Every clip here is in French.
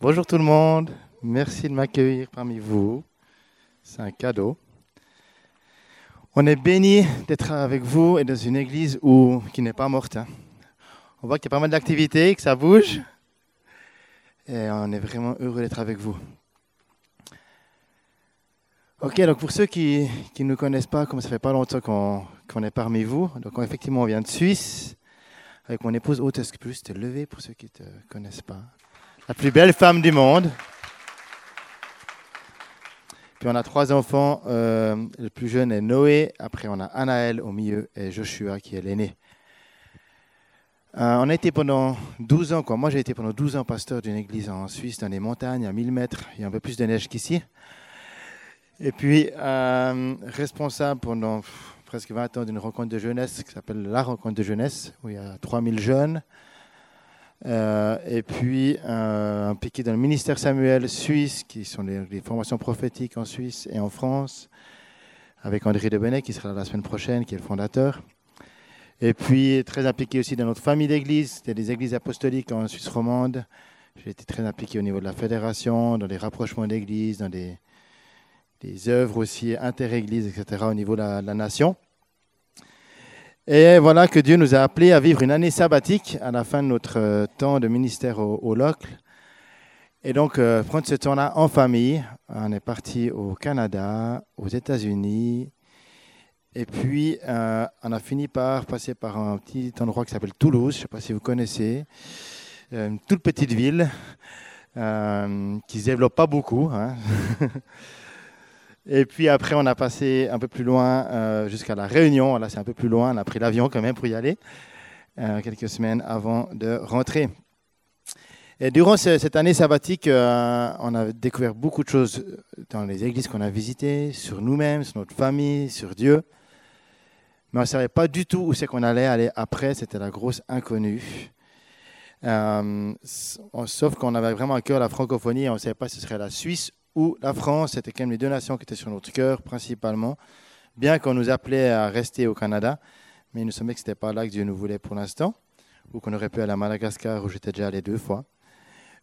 Bonjour tout le monde, merci de m'accueillir parmi vous. C'est un cadeau. On est béni d'être avec vous et dans une église qui n'est pas morte. hein. On voit qu'il y a pas mal d'activités, que ça bouge. Et on est vraiment heureux d'être avec vous. Ok, donc pour ceux qui ne nous connaissent pas, comme ça fait pas longtemps qu'on qu'on est parmi vous, donc on- effectivement on vient de Suisse avec mon épouse. Haute, est-ce que tu peux juste te lever pour ceux qui ne te connaissent pas La plus belle femme du monde. Puis on a trois enfants. euh, le plus jeune est Noé. Après, on a Anaël au milieu et Joshua qui est l'aîné. Euh, on a été pendant 12 ans, quoi. Moi, j'ai été pendant 12 ans pasteur d'une église en Suisse, dans les montagnes, à 1000 mètres. Il y a un peu plus de neige qu'ici. Et puis, euh, responsable pendant presque 20 ans d'une rencontre de jeunesse qui s'appelle la rencontre de jeunesse, où il y a 3000 jeunes. Euh, et puis, euh, impliqué dans le ministère Samuel suisse, qui sont les, formations prophétiques en Suisse et en France, avec André Debenet, qui sera là la semaine prochaine, qui est le fondateur. Et puis, très impliqué aussi dans notre famille d'églises. C'était des églises apostoliques en Suisse romande. J'ai été très impliqué au niveau de la fédération, dans les rapprochements d'églises, dans des, œuvres aussi inter-églises, etc., au niveau de de la nation. Et voilà que Dieu nous a appelés à vivre une année sabbatique à la fin de notre euh, temps de ministère au, au Locle. Et donc, euh, prendre ce temps-là en famille. On est parti au Canada, aux États-Unis. Et puis, euh, on a fini par passer par un petit endroit qui s'appelle Toulouse. Je ne sais pas si vous connaissez. Une toute petite ville qui ne se développe pas beaucoup. hein. Et puis après, on a passé un peu plus loin euh, jusqu'à la Réunion. Là, c'est un peu plus loin. On a pris l'avion quand même pour y aller, euh, quelques semaines avant de rentrer. Et durant ce- cette année sabbatique, euh, on a découvert beaucoup de choses dans les églises qu'on a visitées, sur nous-mêmes, sur notre famille, sur Dieu. Mais on ne savait pas du tout où c'est qu'on allait aller après. C'était la grosse inconnue. Sauf qu'on avait vraiment à cœur la francophonie et on ne savait pas si ce serait la Suisse ou la France. C'était quand même les deux nations qui étaient sur notre cœur principalement. Bien qu'on nous appelait à rester au Canada, mais il nous semblait que ce n'était pas là que Dieu nous voulait pour l'instant, ou qu'on aurait pu aller à Madagascar où j'étais déjà allé deux fois.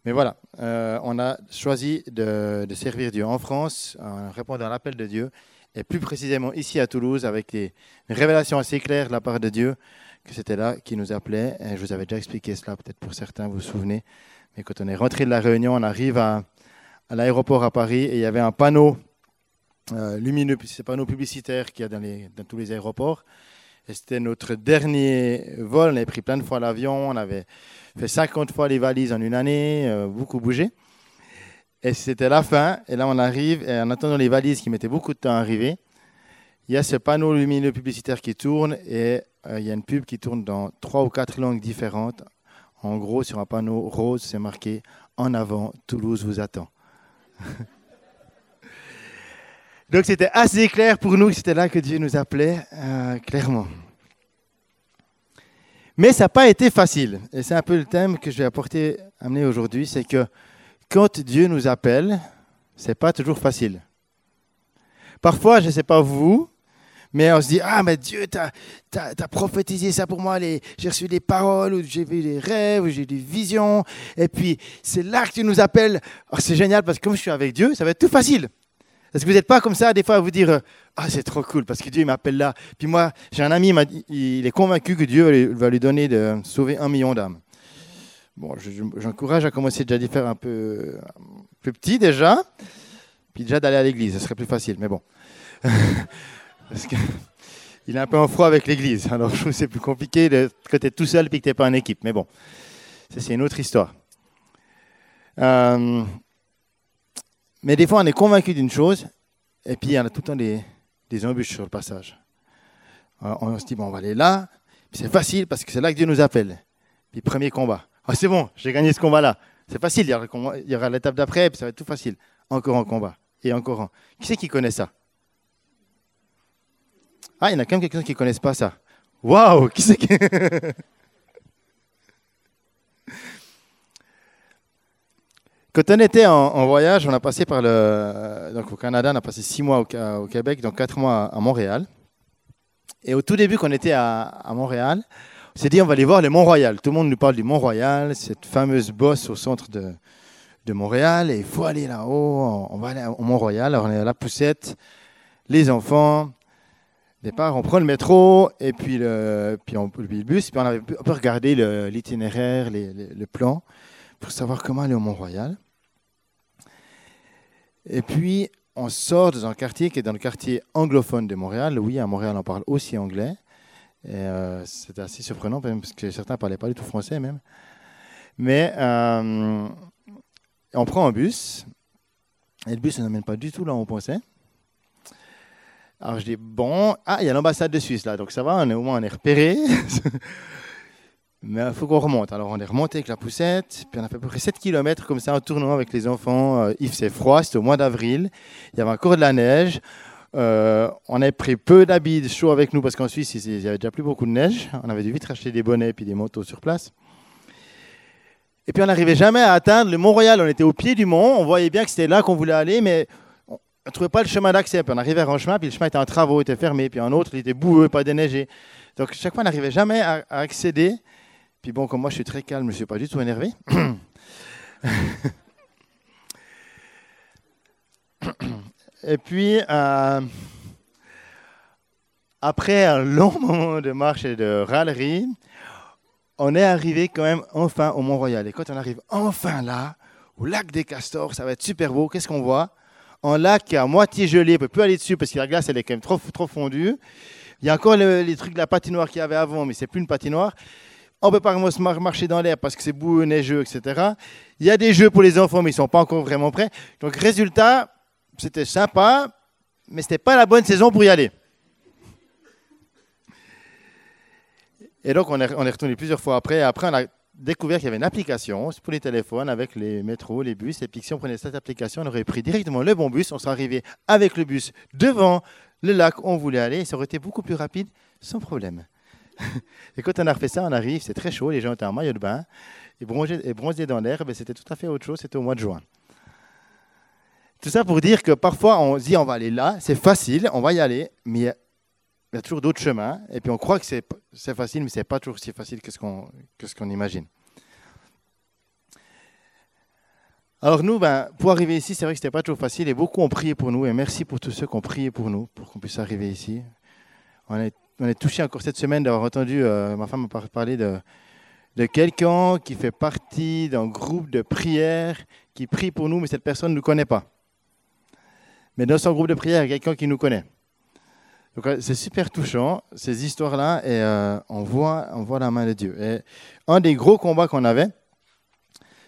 Mais voilà, euh, on a choisi de, servir Dieu en France, en répondant à l'appel de Dieu, et plus précisément ici à Toulouse, avec des, une révélation assez claire de la part de Dieu, que c'était là qui nous appelait. Je vous avais déjà expliqué cela, peut-être pour certains, vous vous souvenez. Mais quand on est rentré de la Réunion, on arrive à, à l'aéroport à Paris et il y avait un panneau euh, lumineux, un panneau publicitaire qu'il y a dans tous les aéroports. Et c'était notre dernier vol. On avait pris plein de fois l'avion. On avait fait 50 fois les valises en une année, euh, beaucoup bougé. Et c'était la fin. Et là, on arrive. Et en attendant les valises qui mettaient beaucoup de temps à arriver, il y a ce panneau lumineux publicitaire qui tourne. Et euh, il y a une pub qui tourne dans trois ou quatre langues différentes. En gros, sur un panneau rose, c'est marqué En avant, Toulouse vous attend. Donc c'était assez clair pour nous que c'était là que Dieu nous appelait, euh, clairement. Mais ça n'a pas été facile. Et c'est un peu le thème que je vais apporter, amener aujourd'hui, c'est que quand Dieu nous appelle, c'est pas toujours facile. Parfois, je ne sais pas vous, mais on se dit, ah, mais Dieu, tu as, prophétisé ça pour moi, j'ai reçu des paroles, ou j'ai vu des rêves, ou j'ai des visions, et puis c'est là que tu nous appelles. Oh, c'est génial, parce que comme je suis avec Dieu, ça va être tout facile. Est-ce que vous n'êtes pas comme ça, des fois, à vous dire, ah, c'est trop cool, parce que Dieu m'appelle là. Puis moi, j'ai un ami, il, est convaincu que Dieu va lui, donner de sauver un million d'âmes. Bon, je- je- j'encourage à commencer déjà d'y faire un peu plus petit déjà, puis déjà d'aller à l'église, ce serait plus facile, mais bon. Parce que il est un peu en froid avec l'église, alors je trouve c'est plus compliqué de, quand tout seul et que tu pas en équipe, mais bon, ça c'est une autre histoire. Euh, mais des fois, on est convaincu d'une chose, et puis en a tout le temps des, embûches sur le passage. Alors, on se dit, bon, on va aller là, c'est facile parce que c'est là que Dieu nous appelle. Puis premier combat. Ah, c'est bon, j'ai gagné ce combat-là. C'est facile, il y aura le combat- il y aura l'étape d'après, puis ça va être tout facile. Encore un combat, et encore un. Qui c'est qui connaît ça? Ah, il y en a quand même quelques-uns qui ne connaissent pas ça. Waouh Qui c'est qui... Quand on était en, voyage, on a passé par le. Donc au Canada, on a passé six mois au, Québec, donc quatre mois à Montréal. Et au tout début, quand on était à, à Montréal, on s'est dit on va aller voir le Mont-Royal. Tout le monde nous parle du Mont-Royal, cette fameuse bosse au centre de, de Montréal et il faut aller là-haut. On va aller au Mont-Royal. Alors on est à la poussette, les enfants. Départ, on prend le métro et puis le, puis on, le bus. Puis on, avait, on peut regarder l'itinéraire, le, plan pour savoir comment aller au Mont-Royal. Et puis on sort dans un quartier qui est dans le quartier anglophone de Montréal. Oui, à Montréal, on parle aussi anglais. Et euh, c'était assez surprenant parce que certains ne parlaient pas du tout français même. Mais euh, on prend un bus. Et le bus ne n'amène pas du tout là où on pensait. Alors je dis, bon, ah, il y a l'ambassade de Suisse là, donc ça va, au moins on est repéré. Mais il faut qu'on remonte. Alors on est remonté avec la poussette, puis on a fait à peu près 7 km comme ça en tournant avec les enfants. Euh, il faisait froid, c'était au mois d'avril, il y avait encore de la neige. Euh, on a pris peu d'habits chauds avec nous parce qu'en Suisse, il n'y avait déjà plus beaucoup de neige. On avait dû vite racheter des bonnets et des motos sur place. Et puis on n'arrivait jamais à atteindre le Mont-Royal. On était au pied du mont, on voyait bien que c'était là qu'on voulait aller, mais on trouvait pas le chemin d'accès. Puis on arrivait à un chemin, puis le chemin était en travaux, était fermé, puis un autre, il était boueux, pas déneigé. Donc chaque fois, on n'arrivait jamais à, accéder. Puis bon, comme moi je suis très calme, je ne suis pas du tout énervé. Et puis, euh, après un long moment de marche et de râlerie, on est arrivé quand même enfin au Mont-Royal. Et quand on arrive enfin là, au lac des Castors, ça va être super beau. Qu'est-ce qu'on voit? Un lac qui est à moitié gelé, on ne peut plus aller dessus parce que la glace elle est quand même trop, trop fondue. Il y a encore les trucs de la patinoire qu'il y avait avant, mais c'est plus une patinoire. On peut pas marcher dans l'air parce que c'est boueux, neigeux, etc. Il y a des jeux pour les enfants, mais ils sont pas encore vraiment prêts. Donc résultat, c'était sympa, mais c'était pas la bonne saison pour y aller. Et donc, on est, on est retourné plusieurs fois après. Après, on a découvert qu'il y avait une application pour les téléphones avec les métros, les bus. Et puis, si on prenait cette application, on aurait pris directement le bon bus. On serait arrivé avec le bus devant le lac où on voulait aller. Et ça aurait été beaucoup plus rapide, sans problème. et quand on a refait ça, on arrive, c'est très chaud. Les gens étaient en maillot de bain et bronzés, dans l'air. C'était tout à fait autre chose. C'était au mois de juin. Tout ça pour dire que parfois, on se dit on va aller là, c'est facile, on va y aller, mais il y a toujours d'autres chemins. Et puis on croit que c'est facile, mais ce n'est pas toujours si facile que ce qu'on imagine. Alors nous, ben, pour arriver ici, c'est vrai que ce n'était pas toujours facile et beaucoup ont prié pour nous. Et merci pour tous ceux qui ont prié pour nous, pour qu'on puisse arriver ici. On est, on touché encore cette semaine d'avoir entendu, euh, ma femme parlé de, de quelqu'un qui fait partie d'un groupe de prière qui prie pour nous, mais cette personne ne nous connaît pas. Mais dans son groupe de prière, il y a quelqu'un qui nous connaît. Euh, c'est super touchant, ces histoires-là, et euh, on, voit, on voit la main de Dieu. Et un des gros combats qu'on avait,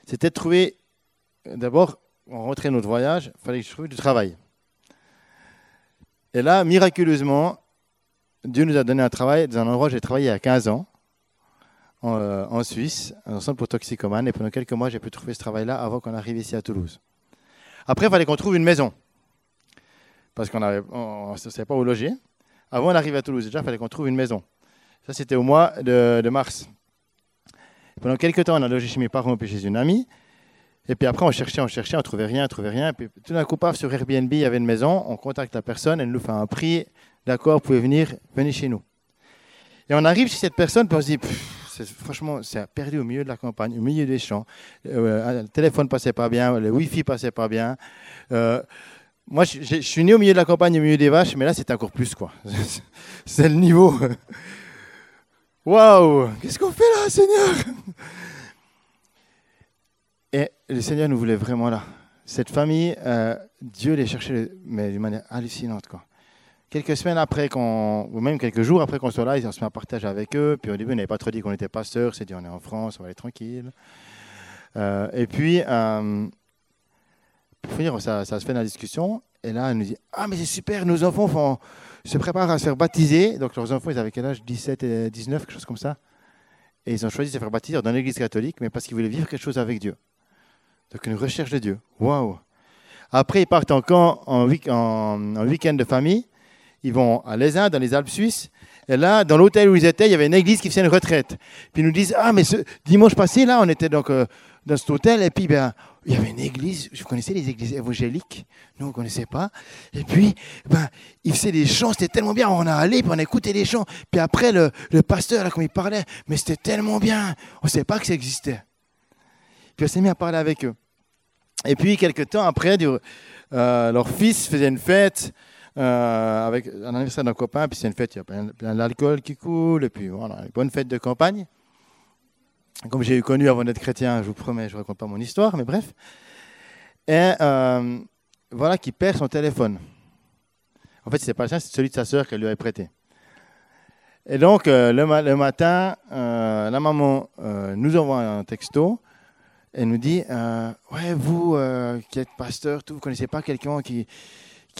c'était de trouver, d'abord, on rentrait notre voyage, il fallait que je trouve du travail. Et là, miraculeusement, Dieu nous a donné un travail dans un endroit où j'ai travaillé il y a 15 ans, en, euh, en Suisse, un centre pour toxicomanes, et pendant quelques mois, j'ai pu trouver ce travail-là avant qu'on arrive ici à Toulouse. Après, il fallait qu'on trouve une maison, parce qu'on ne savait pas où loger. Avant d'arriver à Toulouse, déjà, il fallait qu'on trouve une maison. Ça, c'était au mois de, mars. Pendant quelques temps, on a logé chez mes parents puis chez une amie. Et puis après, on cherchait, on cherchait, on trouvait rien, on trouvait rien. Et puis tout d'un coup, paf, sur Airbnb, il y avait une maison. On contacte la personne, elle nous fait un prix. D'accord, vous pouvez venir, venez chez nous. Et on arrive chez cette personne, puis on se dit, franchement, c'est perdu au milieu de la campagne, au milieu des champs. Euh, le téléphone passait pas bien, le Wi-Fi passait pas bien. Euh, moi, je, suis né au milieu de la campagne, au milieu des vaches, mais là, c'est encore plus, quoi. c'est le niveau. Waouh Qu'est-ce qu'on fait là, Seigneur? Et le Seigneur nous voulait vraiment là. Cette famille, euh, Dieu les cherchait, mais d'une manière hallucinante, quoi. Quelques semaines après, ou même quelques jours après qu'on soit là, ont se mis à partager avec eux. Puis au début, on n'avait pas trop dit qu'on était pasteur, c'est dit on est en France, on va aller tranquille. Euh, et puis, euh, finir, ça, se fait dans la discussion. Et là, elle nous dit Ah, mais c'est super, nos enfants se préparent à se faire baptiser. Donc, leurs enfants, ils avaient quel âge? 17 et 19, quelque chose comme ça. Et ils ont choisi de se faire baptiser dans l'église catholique, mais parce qu'ils voulaient vivre quelque chose avec Dieu. Donc, une recherche de Dieu. Waouh Après, ils partent en, en, week-end de famille. Ils vont à Lézin, dans les Alpes suisses. Et là, dans l'hôtel où ils étaient, il y avait une église qui faisait une retraite. Puis ils nous disent Ah, mais ce dimanche passé, là, on était donc euh, dans cet hôtel. Et puis, ben, il y avait une église, je connaissais les églises évangéliques, nous on ne connaissait pas. Et puis, ben, il faisait des chants, c'était tellement bien, on a allé, puis on a écouté les chants. Puis après, le, le pasteur, là, comme il parlait, mais c'était tellement bien, on ne savait pas que ça existait. Puis on s'est mis à parler avec eux. Et puis, quelques temps après, euh, leur fils faisait une fête euh, avec un anniversaire d'un copain, puis c'est une fête, il y a plein, d'alcool qui coule, et puis voilà, une bonne fête de campagne. Comme j'ai eu connu avant d'être chrétien, je vous promets, je ne raconte pas mon histoire, mais bref. Et euh, voilà qui perd son téléphone. En fait, ce n'est pas le sien, c'est celui de sa sœur qu'elle lui avait prêté. Et donc, le, le, matin, la maman nous envoie un texto elle nous dit euh, Ouais, vous euh, qui êtes pasteur, tout, vous ne connaissez pas quelqu'un qui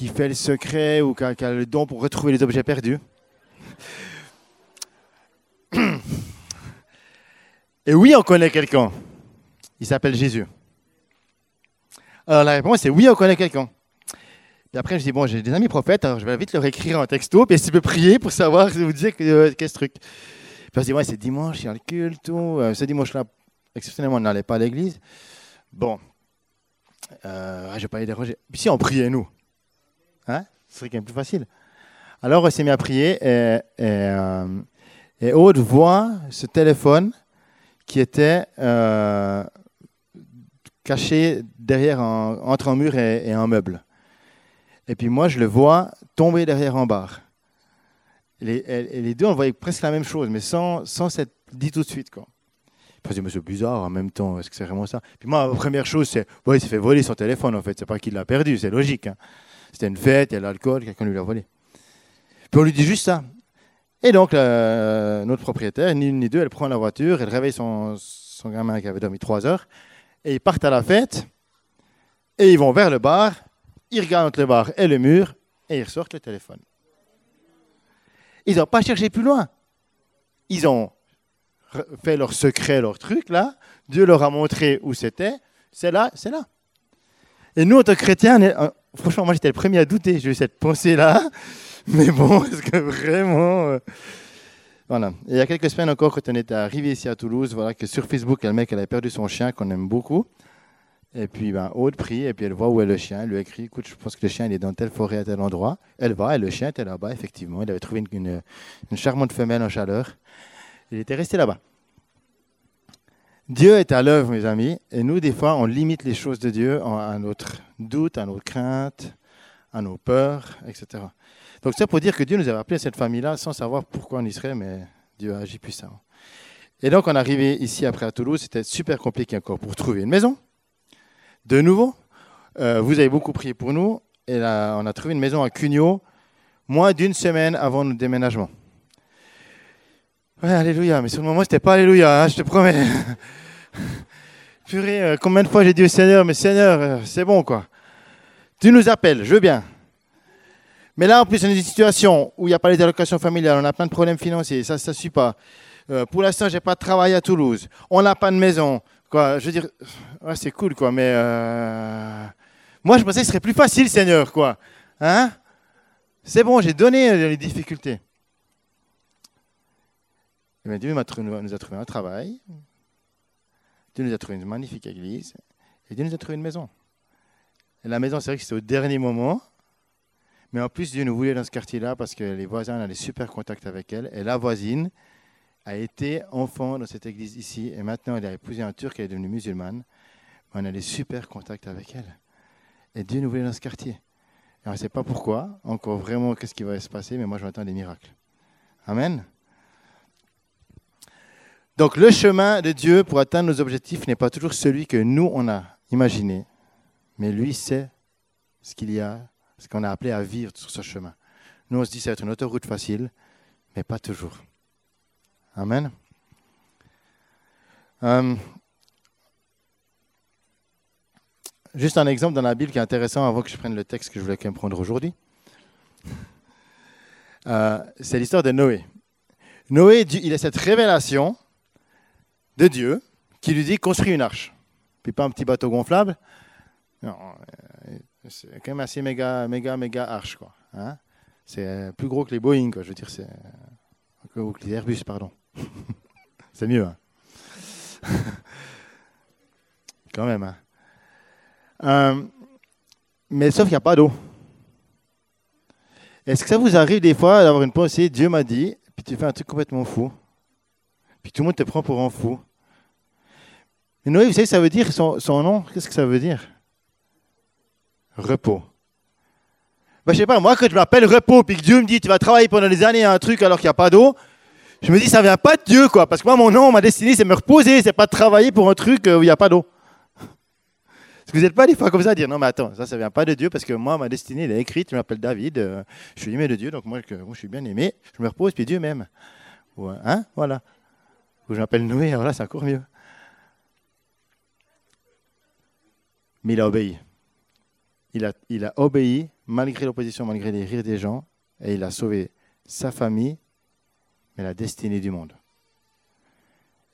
fait le secret ou qui a, le don pour retrouver les objets perdus Et oui, on connaît quelqu'un. Il s'appelle Jésus. Alors la réponse c'est oui, on connaît quelqu'un. Et après, je dis, bon, j'ai des amis prophètes, alors je vais vite leur écrire un texto, puis tu peux prier pour savoir, vous dire euh, qu'est-ce truc. Puis on se dit, ouais, c'est dimanche, il y a le culte, tout. ce dimanche-là, exceptionnellement, on n'allait pas à l'église. Bon, euh, je vais pas les déroger. Puis si on priait, nous, hein, ce serait quand même plus facile. Alors, on s'est mis à prier et, et, euh, et Aude voit ce téléphone qui était euh, caché derrière, entre un mur et, un meuble. Et puis moi, je le vois tomber derrière un bar. Les, les deux, on voyait presque la même chose, mais sans, sans s'être dit tout de suite. Quoi. Me mais c'est bizarre en même temps, est-ce que c'est vraiment ça? Puis moi, la première chose, c'est, ouais, il s'est fait voler son téléphone en fait, c'est pas qu'il l'a perdu, c'est logique. Hein. C'était une fête, il y a l'alcool, quelqu'un lui l'a volé. Puis on lui dit juste ça. Et donc, notre propriétaire, ni une ni deux, elle prend la voiture, elle réveille son, gamin qui avait dormi trois heures, et ils partent à la fête, et ils vont vers le bar, ils regardent entre le bar et le mur, et ils ressortent le téléphone. Ils n'ont pas cherché plus loin. Ils ont fait leur secret, leur truc, là. Dieu leur a montré où c'était. C'est là, c'est là. Et nous, en tant que chrétiens, euh, franchement, moi, j'étais le premier à douter. J'ai eu cette pensée-là. Mais bon, est-ce que vraiment. Euh, voilà. il y a quelques semaines encore, quand on était arrivé ici à Toulouse, voilà que sur Facebook, il y a le mec, elle a perdu son chien qu'on aime beaucoup. Et puis, ben, Aude prie, et puis elle voit où est le chien. Elle lui écrit Écoute, je pense que le chien il est dans telle forêt, à tel endroit. Elle va, et le chien était là-bas, effectivement. Il avait trouvé une charmante femelle en chaleur. Il était resté là-bas. Dieu est à l'œuvre, mes amis, et nous, des fois, on limite les choses de Dieu à notre doute, à nos craintes, à nos peurs, etc. Donc c'est pour dire que Dieu nous avait appelé à cette famille-là sans savoir pourquoi on y serait, mais Dieu a agi puissamment. Et donc on est ici après à Toulouse, c'était super compliqué encore pour trouver une maison. De nouveau, euh, vous avez beaucoup prié pour nous, et on a trouvé une maison à Cugnot, moins d'une semaine avant notre déménagement. Ouais, alléluia. Mais sur le moment, c'était pas alléluia, hein, je te promets. Purée, euh, combien de fois j'ai dit au Seigneur, mais Seigneur, euh, c'est bon, quoi. Tu nous appelles, je veux bien. Mais là, en plus, on est dans une situation où il n'y a pas les allocations familiales, on a plein de problèmes financiers, ça ne suit pas. Euh, pour l'instant, je n'ai pas de travail à Toulouse. On n'a pas de maison. Quoi. Je veux dire, c'est cool, quoi, mais moi, je pensais que ce serait plus facile, Seigneur, quoi. Hein? C'est bon, j'ai donné les difficultés. Dieu nous a trouvé un travail, Dieu nous a trouvé une magnifique église, et Dieu nous a trouvé une maison. Et la maison, c'est vrai que c'était au dernier moment, mais en plus, Dieu nous voulait dans ce quartier-là parce que les voisins avaient super contact avec elle, et la voisine a été enfant dans cette église ici, et maintenant elle a épousé un Turc, elle est devenue musulmane, on a des super contacts avec elle. Et Dieu nous voulait dans ce quartier. On ne sait pas pourquoi, encore vraiment qu'est-ce qui va se passer, mais moi je m'attends des miracles. Amen. Donc le chemin de Dieu pour atteindre nos objectifs n'est pas toujours celui que nous, on a imaginé, mais lui sait ce qu'il y a, ce qu'on a appelé à vivre sur ce chemin. Nous, on se dit ça va être une autoroute facile, mais pas toujours. Amen. Euh, juste un exemple dans la Bible qui est intéressant avant que je prenne le texte que je voulais comprendre aujourd'hui. Euh, c'est l'histoire de Noé. Noé, il a cette révélation de Dieu qui lui dit construis une arche. Puis pas un petit bateau gonflable. Non, euh, c'est quand même assez méga, méga, méga arche. Quoi. Hein. c'est plus gros que les Boeing. Quoi. Je veux dire, c'est. Ou que les Airbus, pardon. c'est mieux. Hein. quand même. Hein. Euh, mais sauf qu'il n'y a pas d'eau. Est-ce que ça vous arrive des fois d'avoir une pensée, Dieu m'a dit, puis tu fais un truc complètement fou, puis tout le monde te prend pour un fou, mais Noé, vous savez, ça veut dire son, nom, qu'est-ce que ça veut dire? Repos. Ben, je sais pas, moi, quand je m'appelle repos, puis que Dieu me dit, tu vas travailler pendant des années à un truc alors qu'il n'y a pas d'eau, je me dis, ça vient pas de Dieu, quoi. Parce que moi, mon nom, ma destinée, c'est me reposer, c'est pas de travailler pour un truc euh, où il n'y a pas d'eau. Est-ce que vous n'êtes pas des fois comme ça à dire, non, mais attends, ça, ça vient pas de Dieu, parce que moi, ma destinée, elle est écrite, je m'appelle David, euh, je suis aimé de Dieu, donc moi, je, moi, je suis bien aimé, je me repose, puis Dieu m'aime. Ouais, hein, voilà. Ou je m'appelle Noé, alors là, c'est encore mieux. Mais il a obéi. Il a, obéi malgré l'opposition, malgré les rires des gens, et il a sauvé sa famille, mais la destinée du monde.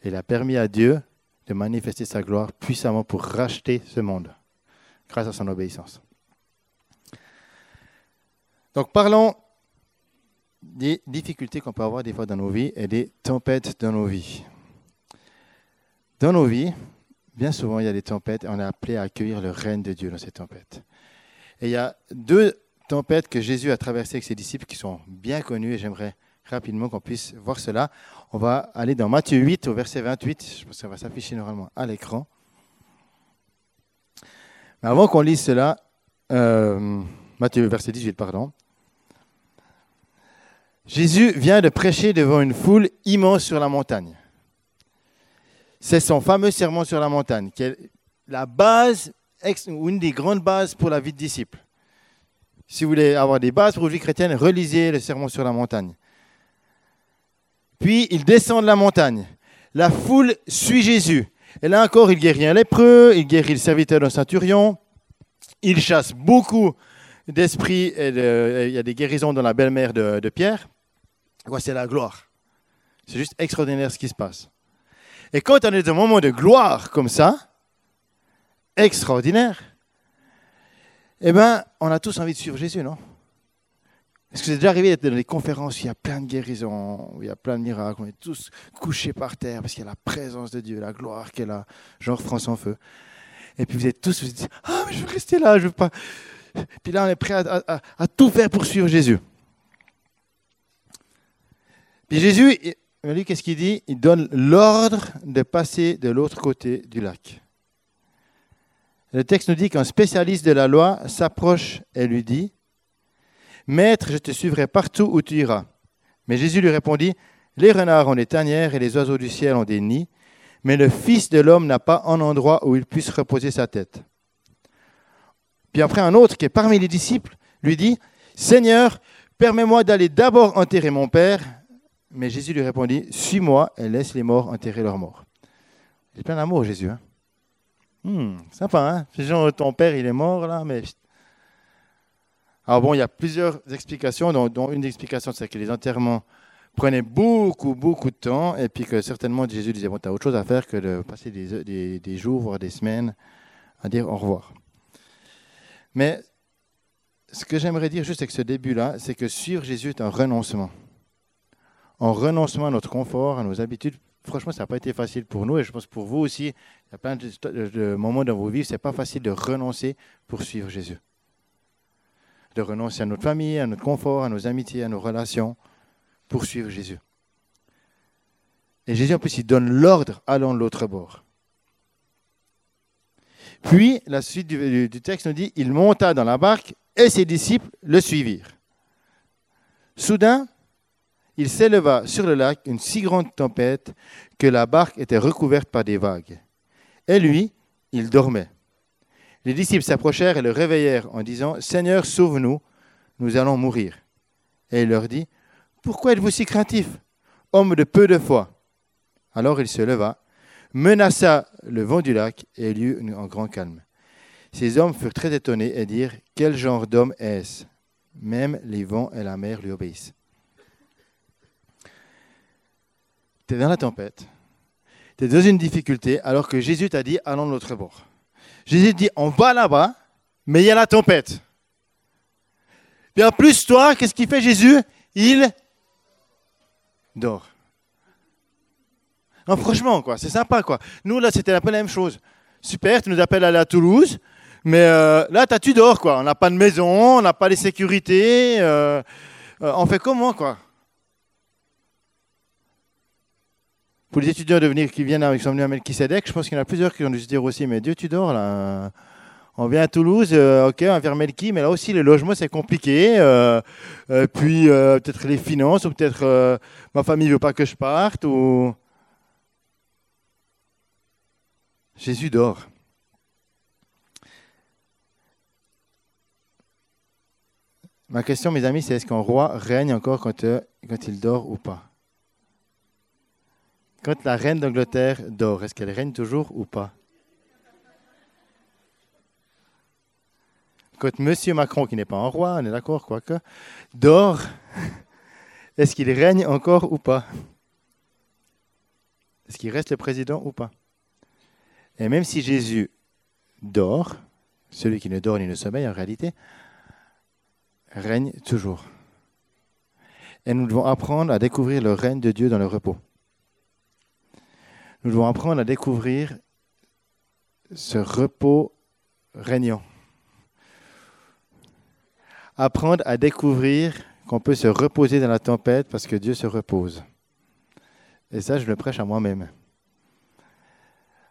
Il a permis à Dieu de manifester sa gloire puissamment pour racheter ce monde, grâce à son obéissance. Donc parlons des difficultés qu'on peut avoir des fois dans nos vies et des tempêtes dans nos vies. Dans nos vies, bien souvent, il y a des tempêtes et on est appelé à accueillir le règne de Dieu dans ces tempêtes. Et il y a deux tempêtes que Jésus a traversées avec ses disciples qui sont bien connues et j'aimerais rapidement qu'on puisse voir cela. On va aller dans Matthieu 8 au verset 28. Je pense que ça va s'afficher normalement à l'écran. Mais avant qu'on lise cela, euh, Matthieu verset 18, pardon. Jésus vient de prêcher devant une foule immense sur la montagne. C'est son fameux sermon sur la montagne, qui est la base, une des grandes bases pour la vie de disciple. Si vous voulez avoir des bases pour la vie chrétienne, relisez le sermon sur la montagne. Puis il descend de la montagne. La foule suit Jésus. Et là encore, il guérit un lépreux, il guérit le serviteur d'un centurion, il chasse beaucoup d'esprits, et il y a des guérisons dans la belle-mère de, de Pierre. C'est la gloire. C'est juste extraordinaire ce qui se passe. Et quand on est dans un moment de gloire comme ça, extraordinaire, eh bien, on a tous envie de suivre Jésus, non? Est-ce que c'est déjà arrivé d'être dans des conférences où il y a plein de guérisons, où il y a plein de miracles, on est tous couchés par terre parce qu'il y a la présence de Dieu, la gloire qu'elle a, genre France en feu. Et puis vous êtes tous, vous dites, ah, mais je veux rester là, je veux pas. Puis là, on est prêt à, à tout faire pour suivre Jésus. Puis Jésus, lui, qu'est-ce qu'il dit? Il donne l'ordre de passer de l'autre côté du lac. Le texte nous dit qu'un spécialiste de la loi s'approche et lui dit, Maître, je te suivrai partout où tu iras. Mais Jésus lui répondit, Les renards ont des tanières et les oiseaux du ciel ont des nids, mais le Fils de l'homme n'a pas un endroit où il puisse reposer sa tête. Puis après, un autre qui est parmi les disciples lui dit, Seigneur, permets-moi d'aller d'abord enterrer mon Père. Mais Jésus lui répondit, Suis-moi et laisse les morts enterrer leurs morts. Il est plein d'amour, Jésus. Hein Hmm, sympa, hein ton père, il est mort, là, mais... Alors bon, il y a plusieurs explications, dont, une explication, c'est que les enterrements prenaient beaucoup, beaucoup de temps, et puis que certainement Jésus disait, bon, tu as autre chose à faire que de passer des, des jours, voire des semaines, à dire au revoir. Mais ce que j'aimerais dire juste avec ce début-là, c'est que suivre Jésus est un renoncement. Un renoncement à notre confort, à nos habitudes franchement, ça n'a pas été facile pour nous et je pense pour vous aussi. Il y a plein de, moments dans vos vies, ce n'est pas facile de renoncer pour suivre Jésus. De renoncer à notre famille, à notre confort, à nos amitiés, à nos relations pour suivre Jésus. Et Jésus, en plus, il donne l'ordre, allons de l'autre bord. Puis, la suite du, du texte nous dit, il monta dans la barque et ses disciples le suivirent. Soudain, il s'éleva sur le lac une si grande tempête que la barque était recouverte par des vagues. Et lui, il dormait. Les disciples s'approchèrent et le réveillèrent en disant, Seigneur, sauve-nous, nous allons mourir. Et il leur dit, Pourquoi êtes-vous si craintifs, homme de peu de foi? Alors il se leva, menaça le vent du lac et il eut un grand calme. Ces hommes furent très étonnés et dirent, Quel genre d'homme est-ce? Même les vents et la mer lui obéissent. Tu es dans la tempête, tu es dans une difficulté, alors que Jésus t'a dit, allons de l'autre bord. Jésus dit, on va là-bas, mais il y a la tempête. Et en plus, toi, qu'est-ce qu'il fait Jésus? Il dort. Non, franchement, quoi, c'est sympa, quoi. Nous, là, c'était un peu la même chose. Super, tu nous appelles à aller à Toulouse, mais euh, là, tu dors, quoi. On n'a pas de maison, on n'a pas les sécurités. Euh, euh, on fait comment, quoi? Pour les étudiants de venir qui viennent avec son à Melchisedec, je pense qu'il y en a plusieurs qui ont dû se dire aussi, mais Dieu, tu dors là. On vient à Toulouse, euh, ok, on va vers Melki, mais là aussi, le logement, c'est compliqué. Euh, euh, puis, peut-être les finances, ou peut-être ma famille ne veut pas que je parte, ou... Jésus dort. Ma question, mes amis, c'est est-ce qu'un roi règne encore quand il dort ou pas? Quand la reine d'Angleterre dort, est-ce qu'elle règne toujours ou pas? Quand M. Macron, qui n'est pas un roi, on est d'accord, quoique, dort, est-ce qu'il règne encore ou pas? Est-ce qu'il reste le président ou pas? Et même si Jésus dort, celui qui ne dort ni ne sommeille en réalité, règne toujours. Et nous devons apprendre à découvrir le règne de Dieu dans le repos. Nous devons apprendre à découvrir ce repos régnant apprendre à découvrir qu'on peut se reposer dans la tempête parce que Dieu se repose. Et ça, je le prêche à moi-même.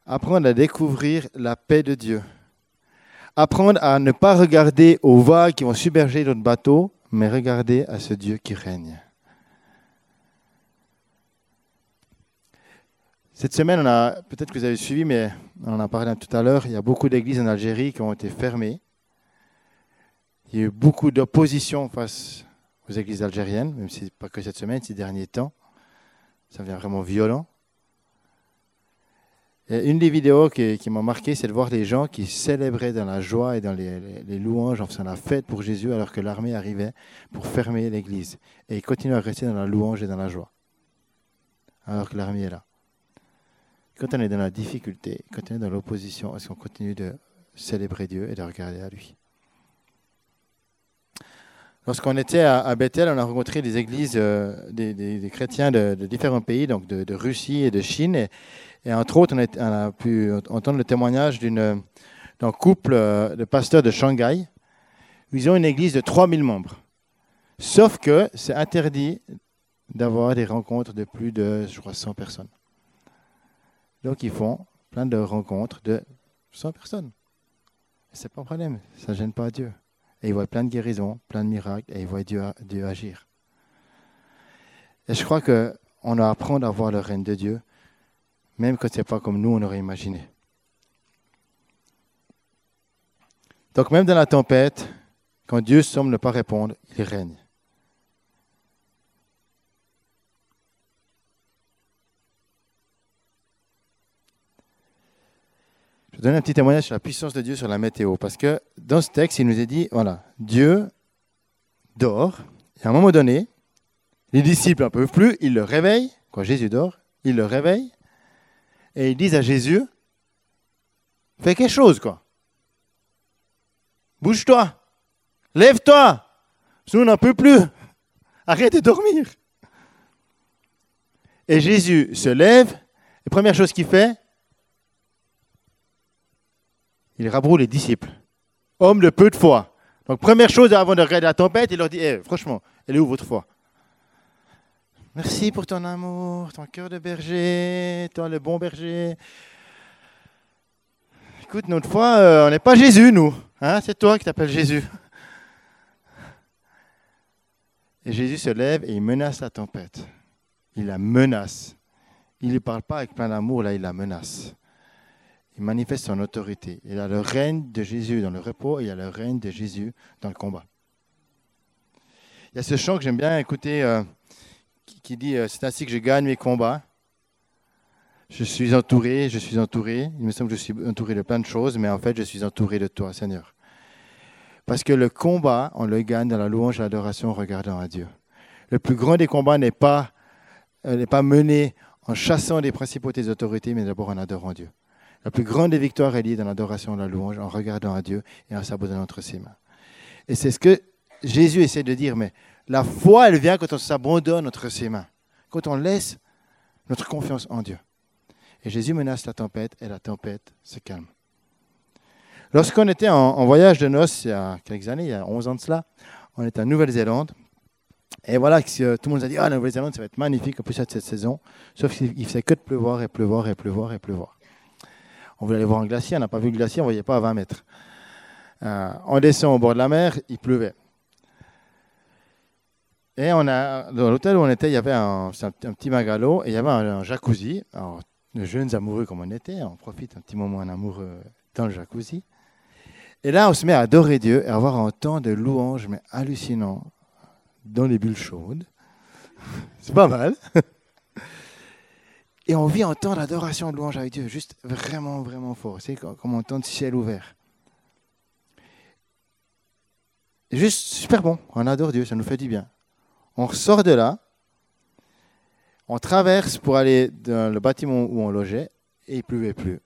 Apprendre à découvrir la paix de Dieu. Apprendre à ne pas regarder aux vagues qui vont submerger notre bateau, mais regarder à ce Dieu qui règne. Cette semaine, on a, peut-être que vous avez suivi, mais on en a parlé tout à l'heure, il y a beaucoup d'églises en Algérie qui ont été fermées il y a eu beaucoup d'opposition face aux églises algériennes, même si pas que cette semaine, ces derniers temps. Ça devient vraiment violent. Et une des vidéos qui, qui m'a marqué, c'est de voir les gens qui célébraient dans la joie et dans les, louanges en faisant la fête pour Jésus alors que l'armée arrivait pour fermer l'église. Et ils continuent à rester dans la louange et dans la joie alors que l'armée est là. Quand on est dans la difficulté, quand on est dans l'opposition, est-ce qu'on continue de célébrer Dieu et de regarder à lui? Lorsqu'on était à, Bethel, on a rencontré des églises euh, des, chrétiens de, différents pays, donc de, Russie et de Chine. Et, entre autres, on a, pu entendre le témoignage d'un couple euh, de pasteurs de Shanghai. Ils ont une église de 3000 membres. Sauf que c'est interdit d'avoir des rencontres de plus de, je crois, 100 personnes. Donc ils font plein de rencontres de 100 personnes. C'est pas un problème, ça ne gêne pas Dieu. Et il voit plein de guérisons, plein de miracles, et il voit Dieu, Dieu agir. Et je crois qu'on doit apprendre à voir le règne de Dieu, même quand ce n'est pas comme nous on aurait imaginé. Donc même dans la tempête, quand Dieu semble ne pas répondre, il règne. Je donne un petit témoignage sur la puissance de Dieu sur la météo, parce que dans ce texte, il nous est dit, voilà, Dieu dort, et à un moment donné, les disciples n'en peuvent plus, ils le réveillent, quand Jésus dort, ils le réveillent, et ils disent à Jésus, fais quelque chose, quoi. Bouge-toi, lève-toi, nous n'en peut plus, arrête de dormir. Et Jésus se lève, et première chose qu'il fait, il rabroue les disciples. Homme de peu de foi. Donc, première chose avant de regarder la tempête, il leur dit eh, Franchement, elle est où votre foi? Merci pour ton amour, ton cœur de berger, toi le bon berger. Écoute, notre foi, euh, on n'est pas Jésus, nous. Hein? C'est toi qui t'appelles Jésus. Et Jésus se lève et il menace la tempête. Il la menace. Il ne parle pas avec plein d'amour, là, il la menace il manifeste son autorité. Il a le règne de Jésus dans le repos et il a le règne de Jésus dans le combat. Il y a ce chant que j'aime bien écouter euh, qui, dit euh, C'est ainsi que je gagne mes combats. Je suis entouré, je suis entouré. Il me semble que je suis entouré de plein de choses, mais en fait, je suis entouré de toi, Seigneur. Parce que le combat, on le gagne dans la louange et l'adoration en regardant à Dieu. Le plus grand des combats n'est pas, euh, n'est pas mené en chassant les principautés des autorités, mais d'abord en adorant Dieu. La plus grande des victoires est liée dans l'adoration et la louange, en regardant à Dieu et en s'abandonnant entre ses mains. Et c'est ce que Jésus essaie de dire, mais la foi, elle vient quand on s'abandonne entre ses mains, quand on laisse notre confiance en Dieu. Et Jésus menace la tempête et la tempête se calme. Lorsqu'on était en, voyage de noces il y a quelques années, il y a 11 ans de cela, on était en Nouvelle-Zélande. Et voilà, tout le monde a dit, ah, la Nouvelle-Zélande, ça va être magnifique en plus cette saison. Sauf qu'il ne faisait que de pleuvoir et pleuvoir et pleuvoir et pleuvoir. On voulait aller voir un glacier, on n'a pas vu le glacier, on ne voyait pas à 20 mètres. Euh, on descend au bord de la mer, il pleuvait. Et on a, dans l'hôtel où on était, il y avait un, petit magalo et il y avait un, jacuzzi. Alors, jeunes amoureux comme on était, on profite un petit moment en amoureux dans le jacuzzi. Et là, on se met à adorer Dieu et à avoir un temps de louange, mais hallucinant, dans les bulles chaudes. C'est pas mal. Et on vit un temps d'adoration de louange avec Dieu, juste vraiment, vraiment fort. C'est comme un temps de ciel ouvert. Juste super bon, on adore Dieu, ça nous fait du bien. On ressort de là, on traverse pour aller dans le bâtiment où on logeait et il pleuvait plus.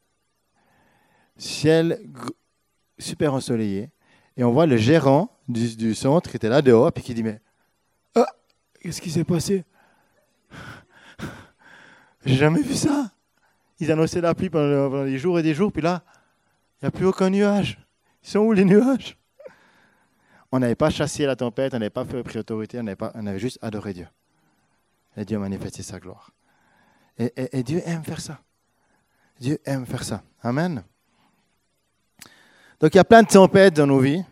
Ciel super ensoleillé. Et on voit le gérant du, centre qui était là dehors et qui dit Mais ah, qu'est-ce qui s'est passé? J'ai jamais vu ça. Ils annonçaient la pluie pendant, des jours et des jours, puis là, il n'y a plus aucun nuage. Ils sont où les nuages? On n'avait pas chassé la tempête, on n'avait pas fait pris autorité, on avait, pas, on avait juste adoré Dieu. Et Dieu a manifesté sa gloire. Et, Dieu aime faire ça. Dieu aime faire ça. Amen. Donc il y a plein de tempêtes dans nos vies.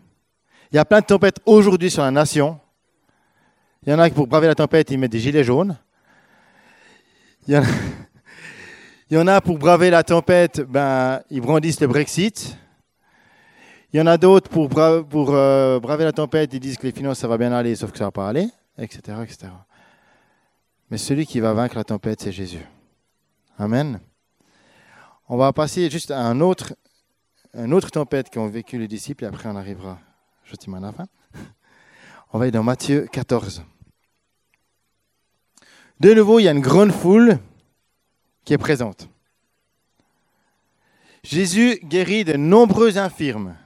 Il y a plein de tempêtes aujourd'hui sur la nation. Il y en a qui, pour braver la tempête, ils mettent des gilets jaunes. Il y en a, pour braver la tempête, ben, ils brandissent le Brexit. Il y en a d'autres pour, euh, braver la tempête, ils disent que les finances, ça va bien aller, sauf que ça ne va pas aller, etc., etc. Mais celui qui va vaincre la tempête, c'est Jésus. Amen. On va passer juste à un autre, une autre tempête qu'ont vécu les disciples, et après on arrivera gentiment à la fin. On va aller dans Matthieu 14. De nouveau, il y a une grande foule qui est présente. Jésus guérit de nombreux infirmes.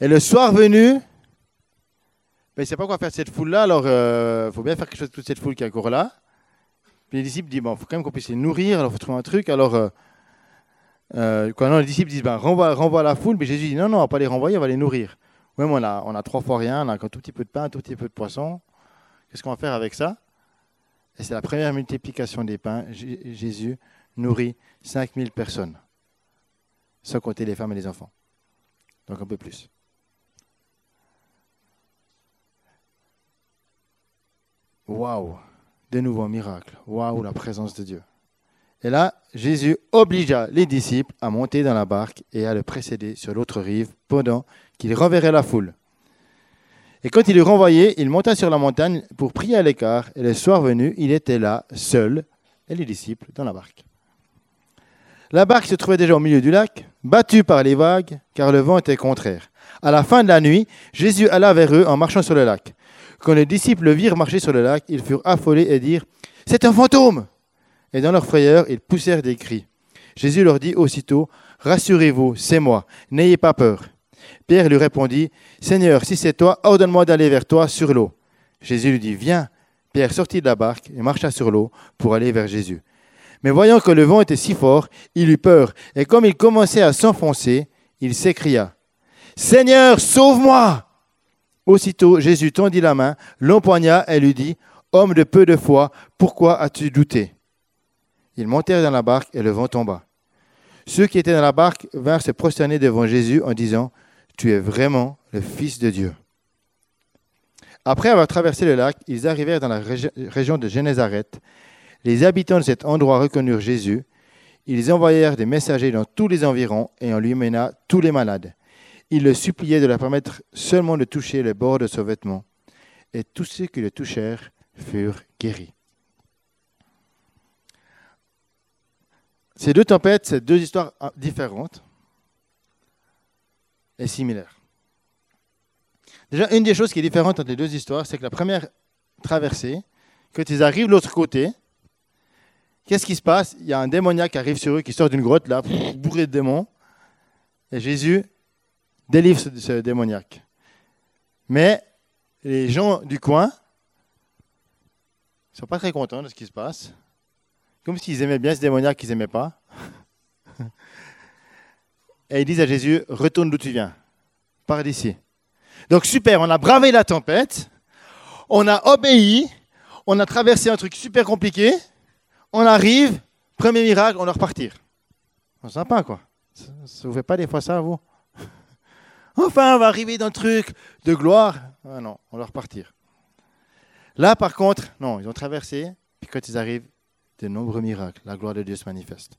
Et le soir venu, mais il ne sait pas quoi faire cette foule-là, alors il euh, faut bien faire quelque chose de toute cette foule qui est encore là. Les disciples disent, bon, faut quand même qu'on puisse les nourrir, alors il faut trouver un truc. Alors, euh, euh, quand les disciples disent, ben, renvoie, la foule, mais Jésus dit, non, non, on ne va pas les renvoyer, on va les nourrir. Mais on a, on a trois fois rien, on a un tout petit peu de pain, un tout petit peu de poisson. Qu'est-ce qu'on va faire avec ça? Et c'est la première multiplication des pains. Jésus nourrit 5000 personnes, sans compter les femmes et les enfants. Donc un peu plus. Waouh De nouveau miracle. Waouh, la présence de Dieu. Et là, Jésus obligea les disciples à monter dans la barque et à le précéder sur l'autre rive pendant qu'il renverrait la foule. Et quand il eut renvoyé, il monta sur la montagne pour prier à l'écart, et le soir venu, il était là, seul, et les disciples dans la barque. La barque se trouvait déjà au milieu du lac, battue par les vagues, car le vent était contraire. À la fin de la nuit, Jésus alla vers eux en marchant sur le lac. Quand les disciples le virent marcher sur le lac, ils furent affolés et dirent C'est un fantôme Et dans leur frayeur, ils poussèrent des cris. Jésus leur dit aussitôt Rassurez-vous, c'est moi, n'ayez pas peur. Pierre lui répondit Seigneur, si c'est toi, ordonne-moi d'aller vers toi sur l'eau. Jésus lui dit Viens. Pierre sortit de la barque et marcha sur l'eau pour aller vers Jésus. Mais voyant que le vent était si fort, il eut peur, et comme il commençait à s'enfoncer, il s'écria Seigneur, sauve-moi Aussitôt Jésus tendit la main, l'empoigna et lui dit, Homme de peu de foi, pourquoi as-tu douté? Ils montèrent dans la barque et le vent tomba. Ceux qui étaient dans la barque vinrent se prosterner devant Jésus en disant, Tu es vraiment le Fils de Dieu. Après avoir traversé le lac, ils arrivèrent dans la région de Génézareth. Les habitants de cet endroit reconnurent Jésus. Ils envoyèrent des messagers dans tous les environs et on lui mena tous les malades il le suppliait de leur permettre seulement de toucher le bord de son vêtement. Et tous ceux qui le touchèrent furent guéris. Ces deux tempêtes, ces deux histoires différentes et similaires. Déjà, une des choses qui est différente entre les deux histoires, c'est que la première traversée, quand ils arrivent de l'autre côté, qu'est-ce qui se passe? Il y a un démoniaque qui arrive sur eux, qui sort d'une grotte là, bourré de démons. Et Jésus délivre ce, démoniaque. Mais les gens du coin ne sont pas très contents de ce qui se passe. Comme s'ils aimaient bien ce démoniaque qu'ils n'aimaient pas. Et ils disent à Jésus, retourne d'où tu viens. Pars d'ici. Donc super, on a bravé la tempête, on a obéi, on a traversé un truc super compliqué, on arrive, premier miracle, on doit repartir. C'est sympa quoi. Ça vous fait pas des fois ça, vous? Enfin, on va arriver dans le truc de gloire. Ah non, on va repartir. Là, par contre, non, ils ont traversé, puis quand ils arrivent, de nombreux miracles. La gloire de Dieu se manifeste.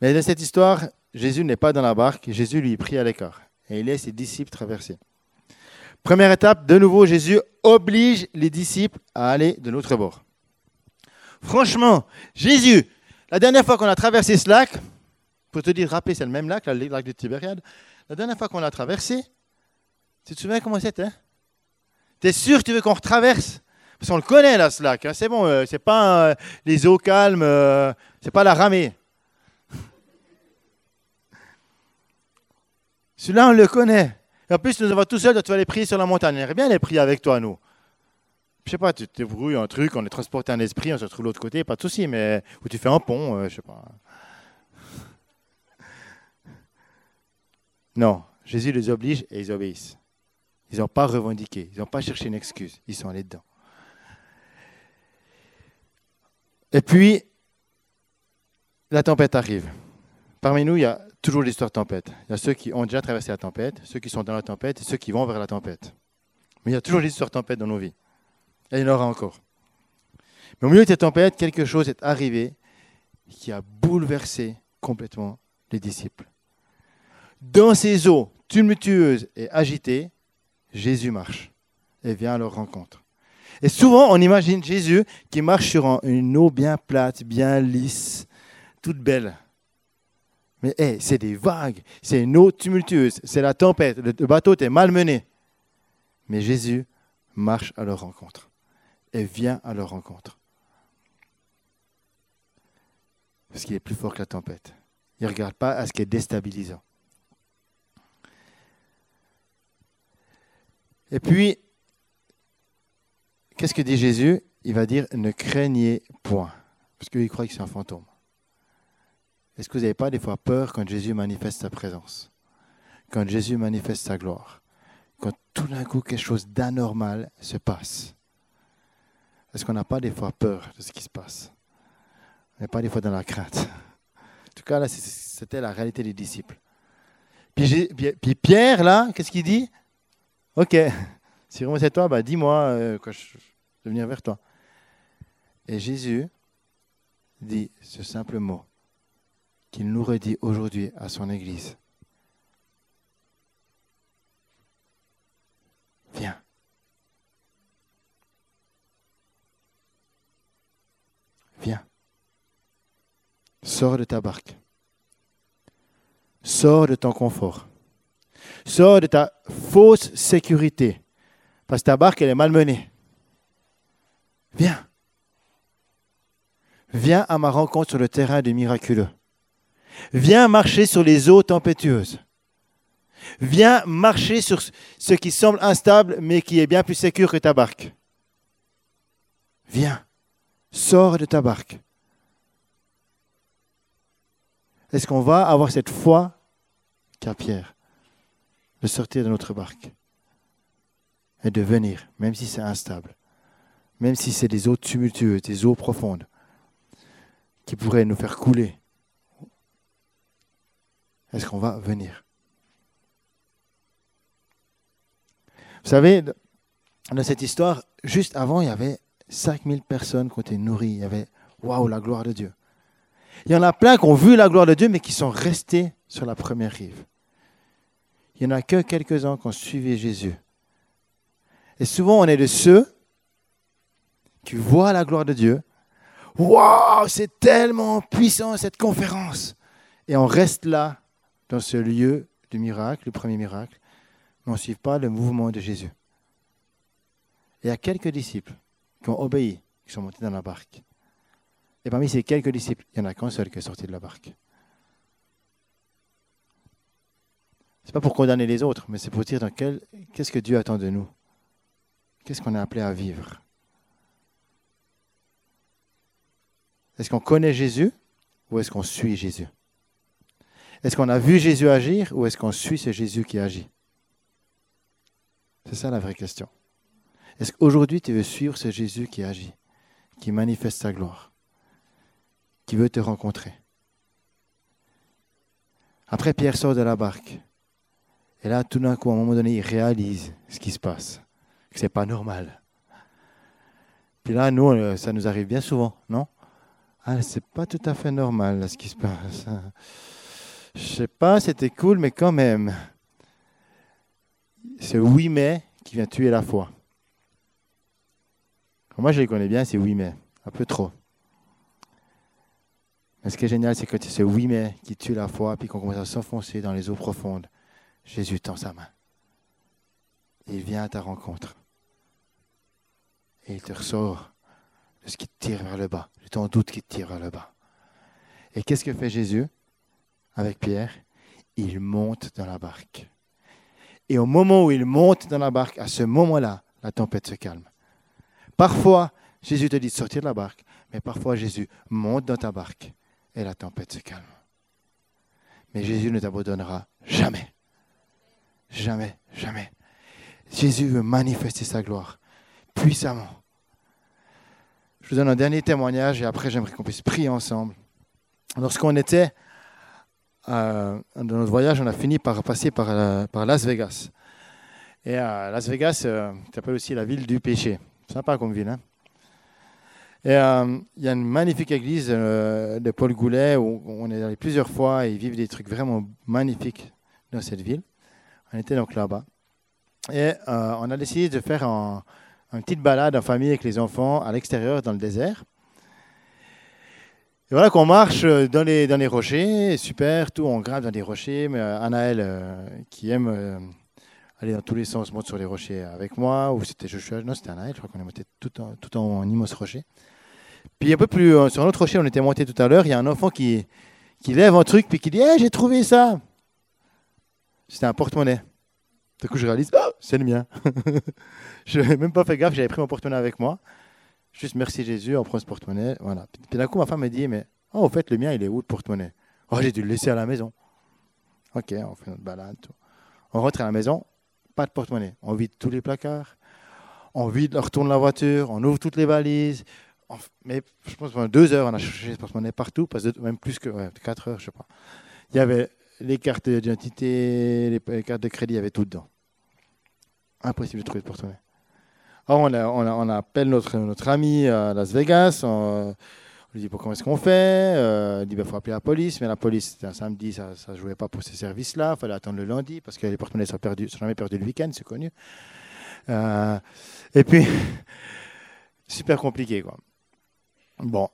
Mais dans cette histoire, Jésus n'est pas dans la barque, Jésus lui pris à l'écart. Et il laisse ses disciples traverser. Première étape, de nouveau, Jésus oblige les disciples à aller de l'autre bord. Franchement, Jésus, la dernière fois qu'on a traversé ce lac, pour te dire, rappeler, c'est le même lac, le lac de Tibériade, la dernière fois qu'on l'a traversé, tu te souviens comment c'était Tu es sûr tu veux qu'on retraverse? Parce qu'on le connaît là, ce lac. Hein. C'est bon, euh, c'est pas euh, les eaux calmes, euh, c'est pas la ramée. Celui-là, on le connaît. Et en plus, nous avons tout seul, tu vas les prier sur la montagne. On aimerait bien les prier avec toi, nous. Je sais pas, tu te brouilles un truc, on est transporté un esprit, on se retrouve de l'autre côté, pas de souci, mais. Ou tu fais un pont, je sais pas. Non, Jésus les oblige et ils obéissent. Ils n'ont pas revendiqué, ils n'ont pas cherché une excuse, ils sont allés dedans. Et puis, la tempête arrive. Parmi nous, il y a toujours l'histoire tempête. Il y a ceux qui ont déjà traversé la tempête, ceux qui sont dans la tempête et ceux qui vont vers la tempête. Mais il y a toujours l'histoire tempête dans nos vies. Et il y en aura encore. Mais au milieu de cette tempête, quelque chose est arrivé qui a bouleversé complètement les disciples. Dans ces eaux tumultueuses et agitées, Jésus marche et vient à leur rencontre. Et souvent, on imagine Jésus qui marche sur une eau bien plate, bien lisse, toute belle. Mais c'est des vagues, c'est une eau tumultueuse, c'est la tempête, le bateau est malmené. Mais Jésus marche à leur rencontre et vient à leur rencontre. Parce qu'il est plus fort que la tempête. Il ne regarde pas à ce qui est déstabilisant. Et puis, qu'est-ce que dit Jésus? Il va dire ne craignez point, parce qu'il croit que c'est un fantôme. Est-ce que vous n'avez pas des fois peur quand Jésus manifeste sa présence Quand Jésus manifeste sa gloire Quand tout d'un coup quelque chose d'anormal se passe? Est-ce qu'on n'a pas des fois peur de ce qui se passe? On n'est pas des fois dans la crainte. En tout cas, là, c'était la réalité des disciples. Puis, Pierre, là, qu'est-ce qu'il dit? Ok, si vraiment c'est toi, bah, dis-moi euh, je, vais venir vers toi. Et Jésus dit ce simple mot qu'il nous redit aujourd'hui à son Église. Viens. Viens. Sors de ta barque. Sors de ton confort. Sors de ta fausse sécurité. Parce que ta barque, elle est malmenée. Viens. Viens à ma rencontre sur le terrain du miraculeux. Viens marcher sur les eaux tempétueuses. Viens marcher sur ce qui semble instable, mais qui est bien plus sécur que ta barque. Viens. Sors de ta barque. Est-ce qu'on va avoir cette foi? Qu'a Pierre de sortir de notre barque et de venir, même si c'est instable, même si c'est des eaux tumultueuses, des eaux profondes, qui pourraient nous faire couler. Est-ce qu'on va venir? Vous savez, dans cette histoire, juste avant, il y avait 5000 personnes qui ont été nourries. Il y avait, waouh, la gloire de Dieu. Il y en a plein qui ont vu la gloire de Dieu, mais qui sont restés sur la première rive il n'y en a que quelques-uns qui ont suivi Jésus. Et souvent, on est de ceux qui voient la gloire de Dieu. Waouh, c'est tellement puissant cette conférence. Et on reste là, dans ce lieu du miracle, le premier miracle, mais on ne suit pas le mouvement de Jésus. il y a quelques disciples qui ont obéi, qui sont montés dans la barque. Et parmi ces quelques disciples, il n'y en a qu'un seul qui est sorti de la barque. n'est pas pour condamner les autres, mais c'est pour dire dans quel, qu'est-ce que Dieu attend de nous? Qu'est-ce qu'on est appelé à vivre? Est-ce qu'on connaît Jésus ou est-ce qu'on suit Jésus? Est-ce qu'on a vu Jésus agir ou est-ce qu'on suit ce Jésus qui agit? C'est ça la vraie question. Est-ce qu'aujourd'hui tu veux suivre ce Jésus qui agit, qui manifeste sa gloire, qui veut te rencontrer? Après, Pierre sort de la barque Et là, tout d'un coup, à un moment donné, il réalise ce qui se passe, que c'est pas normal. Puis là, nous, euh, ça nous arrive bien souvent, non? Ah, c'est pas tout à fait normal ce qui se passe. Je sais pas, c'était cool, mais quand même, c'est oui mais qui vient tuer la foi. Moi, je les connais bien, c'est oui mais, un peu trop. Mais ce qui est génial, c'est que c'est ce oui mais qui tue la foi, puis qu'on commence à s'enfoncer dans les eaux profondes. Jésus tend sa main. Il vient à ta rencontre. Et il te ressort de ce qui te tire vers le bas, de ton doute qui te tire vers le bas. Et qu'est-ce que fait Jésus? Avec Pierre Il monte dans la barque. Et au moment où il monte dans la barque, à ce moment-là, la tempête se calme. Parfois, Jésus te dit de sortir de la barque, mais parfois Jésus monte dans ta barque et la tempête se calme. Mais Jésus ne t'abandonnera jamais. Jamais, jamais. Jésus veut manifester sa gloire puissamment. Je vous donne un dernier témoignage et après j'aimerais qu'on puisse prier ensemble. Lorsqu'on était euh, dans notre voyage, on a fini par passer par, euh, Las Vegas. Et Las Vegas, euh, tu aussi la ville du péché. Sympa comme ville. Hein et il y a une magnifique église de Paul Goulet où on est allé plusieurs fois et ils vivent des trucs vraiment magnifiques dans cette ville. On était donc là-bas. Et on a décidé de faire un, une petite balade en famille avec les enfants à l'extérieur dans le désert. Et voilà qu'on marche dans les, dans les rochers, super, tout, on grimpe dans des rochers. Mais euh, Anaël, euh, qui aime euh, aller dans tous les sens, monte sur les rochers avec moi, ou c'était Joshua, non, c'était Anaël, je crois qu'on est monté tout en, tout en, immense rocher. Puis un peu plus, sur un autre rocher, on était monté tout à l'heure, il y a un enfant qui, qui lève un truc, puis qui dit hey, J'ai trouvé ça C'était un porte-monnaie. Du coup, je réalise oh, C'est le mien. je n'ai même pas fait gaffe, j'avais pris mon porte-monnaie avec moi. Juste merci Jésus, on prend ce porte-monnaie. Voilà. Puis d'un coup, ma femme me dit, mais oh, au fait, le mien, il est où le porte-monnaie? Oh, j'ai dû le laisser à la maison. Ok, on fait notre balade. On rentre à la maison, pas de porte-monnaie. On vide tous les placards, on vide, on retourne la voiture, on ouvre toutes les valises. mais je pense pendant deux heures, on a cherché ce porte-monnaie partout, parce même plus que quatre heures, je sais pas. Il y avait les cartes d'identité, les cartes de crédit, il y avait tout dedans. Impossible de trouver le porte-monnaie. Alors on, appelle notre, ami à Las Vegas, on, lui dit comment est-ce qu'on fait, euh, il dit il bah, faut appeler la police, mais la police c'était un samedi, ça ne jouait pas pour ces services-là, il fallait attendre le lundi parce que les porte-monnaies sont, sont jamais perdus le week-end, c'est connu. Euh, et puis, super compliqué quoi. Bon,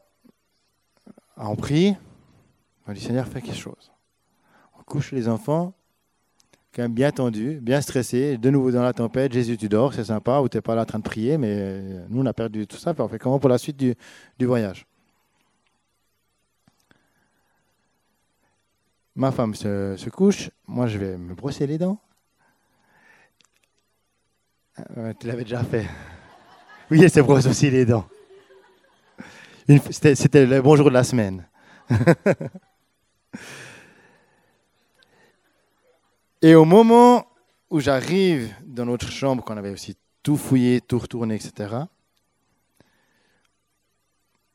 on prie, on dit Seigneur, fais quelque chose. On couche les enfants, quand même bien tendu, bien stressé, de nouveau dans la tempête, Jésus tu dors, c'est sympa, ou tu n'es pas là en train de prier, mais euh, nous on a perdu tout ça, on fait comment pour la suite du, voyage? Ma femme se, couche, moi je vais me brosser les dents. Euh, tu l'avais déjà fait. Oui, elle se brosse aussi les dents. C'était le bonjour de la semaine. Et au moment où j'arrive dans notre chambre, qu'on avait aussi tout fouillé, tout retourné, etc.,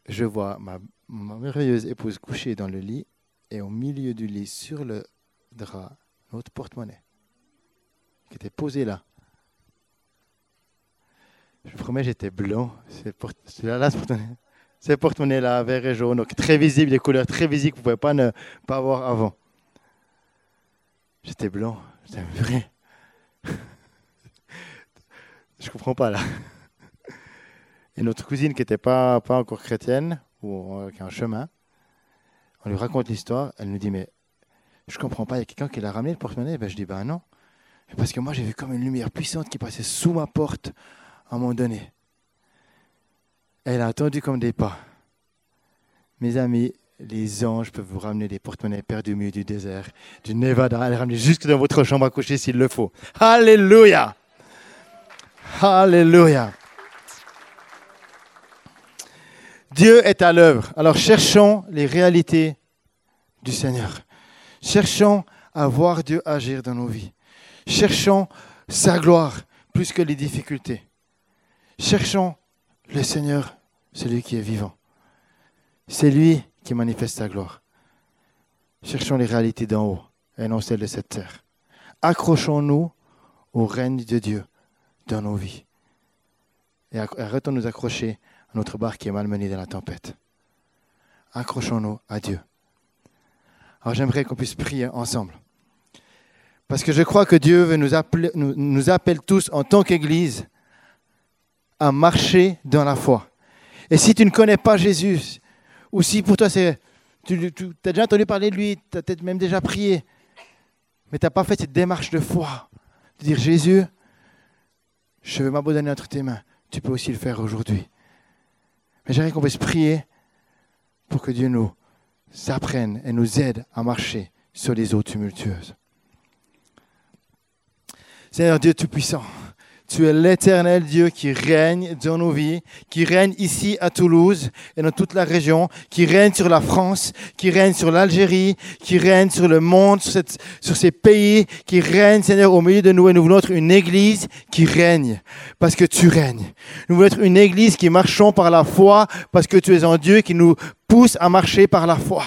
je vois ma, merveilleuse épouse couchée dans le lit et au milieu du lit, sur le drap, notre porte-monnaie qui était posé là. Je vous promets, j'étais blanc. C'est là, ce porte-monnaie. C'est porte-monnaie là, vert et jaune, donc très visible, des couleurs très visibles que vous ne pouvez pas ne pas voir avant. J'étais blanc. J'étais vrai. Je comprends pas là. Et notre cousine qui n'était pas, encore chrétienne, ou euh, qui a un chemin, on lui raconte l'histoire, elle nous dit Mais je comprends pas, il y a quelqu'un qui l'a ramené le porte-monnaie ben, Je dis Ben non. Parce que moi j'ai vu comme une lumière puissante qui passait sous ma porte à un moment donné. Elle a attendu comme des pas. Mes amis, les anges peuvent vous ramener des porte-monnaies perdus au milieu du désert, du Nevada, les ramener jusque dans votre chambre à coucher s'il le faut. Alléluia! Alléluia! Dieu est à l'œuvre. Alors cherchons les réalités du Seigneur. Cherchons à voir Dieu agir dans nos vies. Cherchons sa gloire plus que les difficultés. Cherchons le Seigneur, celui qui est vivant. C'est lui qui manifeste sa gloire. Cherchons les réalités d'en haut et non celles de cette terre. Accrochons-nous au règne de Dieu dans nos vies. Et arrêtons de nous accrocher à notre barque qui est malmenée dans la tempête. Accrochons-nous à Dieu. Alors j'aimerais qu'on puisse prier ensemble. Parce que je crois que Dieu veut nous, appeler, nous, nous appelle tous en tant qu'Église à marcher dans la foi. Et si tu ne connais pas Jésus, ou si pour toi c'est... Tu, tu as déjà entendu parler de lui, tu as peut-être même déjà prié, mais tu n'as pas fait cette démarche de foi, de dire Jésus, je veux m'abandonner entre tes mains. Tu peux aussi le faire aujourd'hui. Mais j'aimerais qu'on puisse prier pour que Dieu nous apprenne et nous aide à marcher sur les eaux tumultueuses. Seigneur Dieu Tout-Puissant, tu es l'éternel Dieu qui règne dans nos vies, qui règne ici à Toulouse et dans toute la région, qui règne sur la France, qui règne sur l'Algérie, qui règne sur le monde, sur, ces pays, qui règne, Seigneur, au milieu de nous. Et nous voulons être une église qui règne parce que tu règnes. Nous voulons être une église qui marchons par la foi parce que tu es un Dieu qui nous pousse à marcher par la foi.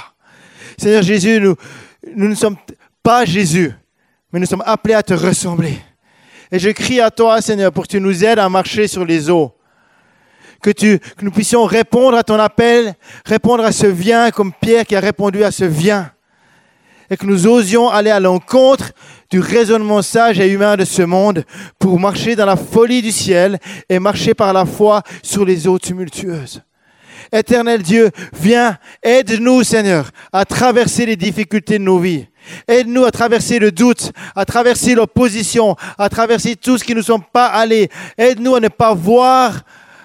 Seigneur Jésus, nous ne sommes pas Jésus, mais nous sommes appelés à te ressembler. Et je crie à toi, Seigneur, pour que tu nous aides à marcher sur les eaux. Que, tu, que nous puissions répondre à ton appel, répondre à ce vient comme Pierre qui a répondu à ce vient. Et que nous osions aller à l'encontre du raisonnement sage et humain de ce monde pour marcher dans la folie du ciel et marcher par la foi sur les eaux tumultueuses. Éternel Dieu, viens, aide-nous, Seigneur, à traverser les difficultés de nos vies. Aide-nous à traverser le doute, à traverser l'opposition, à traverser tout ce qui ne nous sont pas allés. Aide-nous à ne pas voir,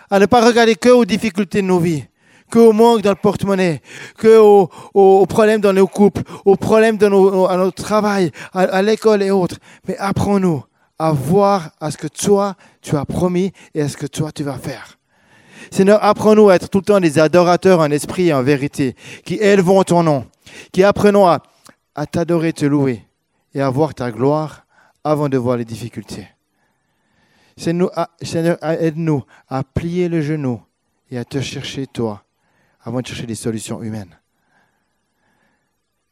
à ne pas regarder que aux difficultés de nos vies, que au manque dans le porte-monnaie, que aux, problèmes dans nos couples, aux problèmes dans nos, à notre travail, à, à l'école et autres. Mais apprends-nous à voir à ce que toi, tu as promis et à ce que toi, tu vas faire. Seigneur, apprends-nous à être tout le temps des adorateurs en esprit et en vérité, qui élevons ton nom, qui apprenons à à t'adorer, te louer et à voir ta gloire avant de voir les difficultés. Seigneur, aide-nous à plier le genou et à te chercher, toi, avant de chercher des solutions humaines.